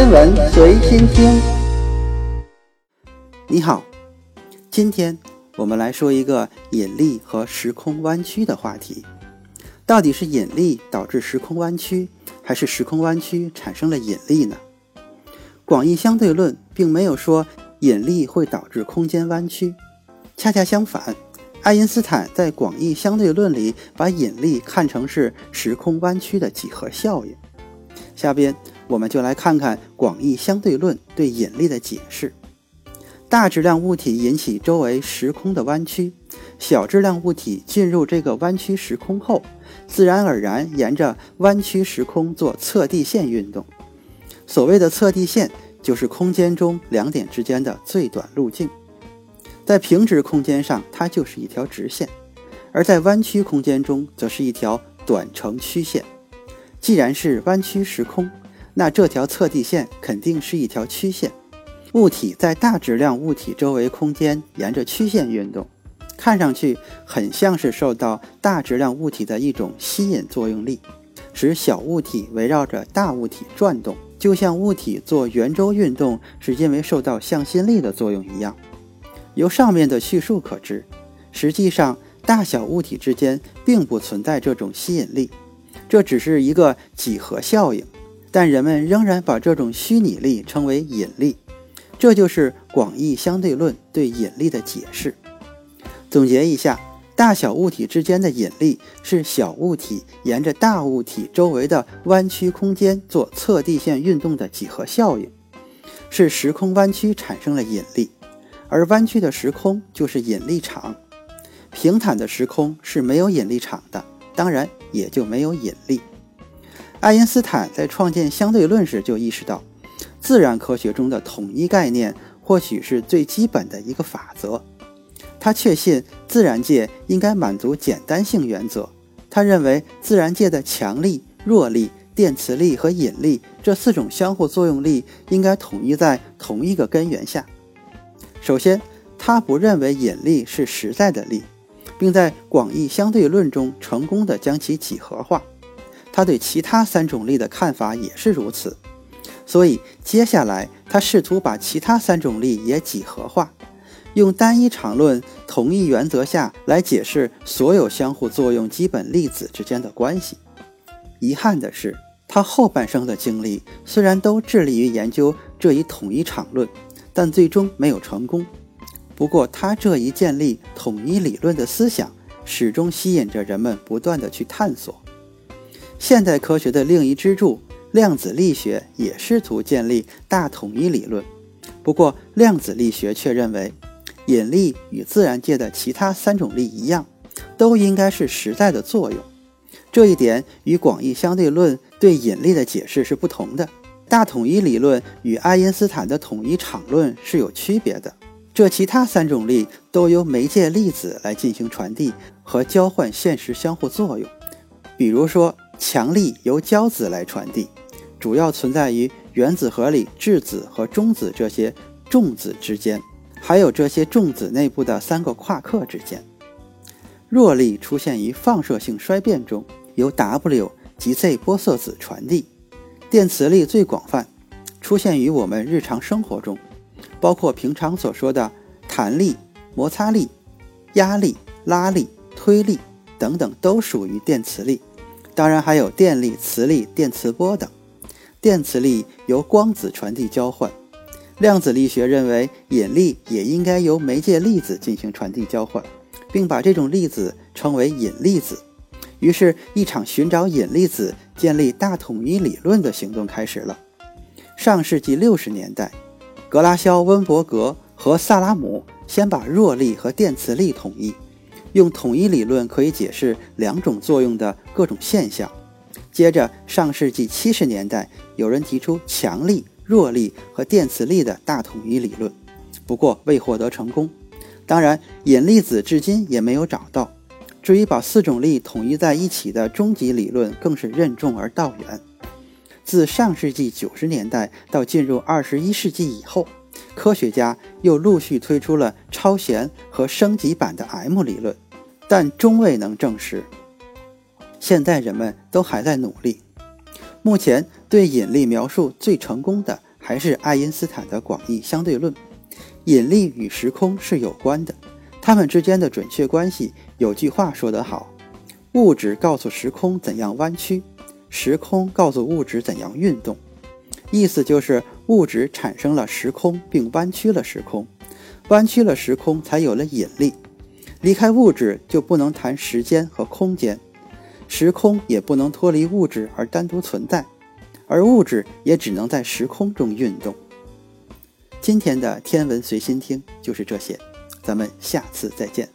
天文随心听。你好，今天我们来说一个引力和时空弯曲的话题。到底是引力导致时空弯曲，还是时空弯曲产生了引力呢？广义相对论并没有说引力会导致空间弯曲，恰恰相反，爱因斯坦在广义相对论里把引力看成是时空弯曲的几何效应。下边我们就来看看广义相对论对引力的解释。大质量物体引起周围时空的弯曲，小质量物体进入这个弯曲时空后，自然而然沿着弯曲时空做测地线运动。所谓的测地线，就是空间中两点之间的最短路径。在平直空间上，它就是一条直线；而在弯曲空间中，则是一条短程曲线。既然是弯曲时空，那这条测地线肯定是一条曲线。物体在大质量物体周围空间沿着曲线运动，看上去很像是受到大质量物体的一种吸引作用力，使小物体围绕着大物体转动，就像物体做圆周运动是因为受到向心力的作用一样。由上面的叙述可知，实际上大小物体之间并不存在这种吸引力，这只是一个几何效应，但人们仍然把这种虚拟力称为引力。这就是广义相对论对引力的解释。总结一下，大小物体之间的引力是小物体沿着大物体周围的弯曲空间做测地线运动的几何效应，是时空弯曲产生了引力，而弯曲的时空就是引力场。平坦的时空是没有引力场的，当然也就没有引力。爱因斯坦在创建相对论时就意识到。自然科学中的统一概念或许是最基本的一个法则。他确信自然界应该满足简单性原则。他认为自然界的强力、弱力、电磁力和引力这四种相互作用力应该统一在同一个根源下。首先，他不认为引力是实在的力，并在广义相对论中成功的将其几何化。他对其他三种力的看法也是如此。所以，接下来他试图把其他三种力也几何化，用单一场论同一原则下来解释所有相互作用基本粒子之间的关系。遗憾的是，他后半生的经历虽然都致力于研究这一统一场论，但最终没有成功。不过，他这一建立统一理论的思想始终吸引着人们不断的去探索。现代科学的另一支柱。量子力学也试图建立大统一理论，不过量子力学却认为，引力与自然界的其他三种力一样，都应该是实在的作用。这一点与广义相对论对引力的解释是不同的。大统一理论与爱因斯坦的统一场论是有区别的。这其他三种力都由媒介粒子来进行传递和交换现实相互作用，比如说强力由胶子来传递。主要存在于原子核里质子和中子这些重子之间，还有这些重子内部的三个夸克之间。弱力出现于放射性衰变中，由 W 及 Z 玻色子传递。电磁力最广泛，出现于我们日常生活中，包括平常所说的弹力、摩擦力、压力、拉力、推力等等，都属于电磁力。当然还有电力、磁力、电磁波等。电磁力由光子传递交换，量子力学认为引力也应该由媒介粒子进行传递交换，并把这种粒子称为引力子。于是，一场寻找引力子、建立大统一理论的行动开始了。上世纪六十年代，格拉肖温伯格和萨拉姆先把弱力和电磁力统一，用统一理论可以解释两种作用的各种现象。接着，上世纪七十年代，有人提出强力、弱力和电磁力的大统一理论，不过未获得成功。当然，引力子至今也没有找到。至于把四种力统一在一起的终极理论，更是任重而道远。自上世纪九十年代到进入二十一世纪以后，科学家又陆续推出了超弦和升级版的 M 理论，但终未能证实。现在人们都还在努力。目前对引力描述最成功的还是爱因斯坦的广义相对论，引力与时空是有关的，它们之间的准确关系。有句话说得好：“物质告诉时空怎样弯曲，时空告诉物质怎样运动。”意思就是物质产生了时空，并弯曲了时空，弯曲了时空才有了引力。离开物质就不能谈时间和空间，时空也不能脱离物质而单独存在，而物质也只能在时空中运动。今天的天文随心听就是这些，咱们下次再见。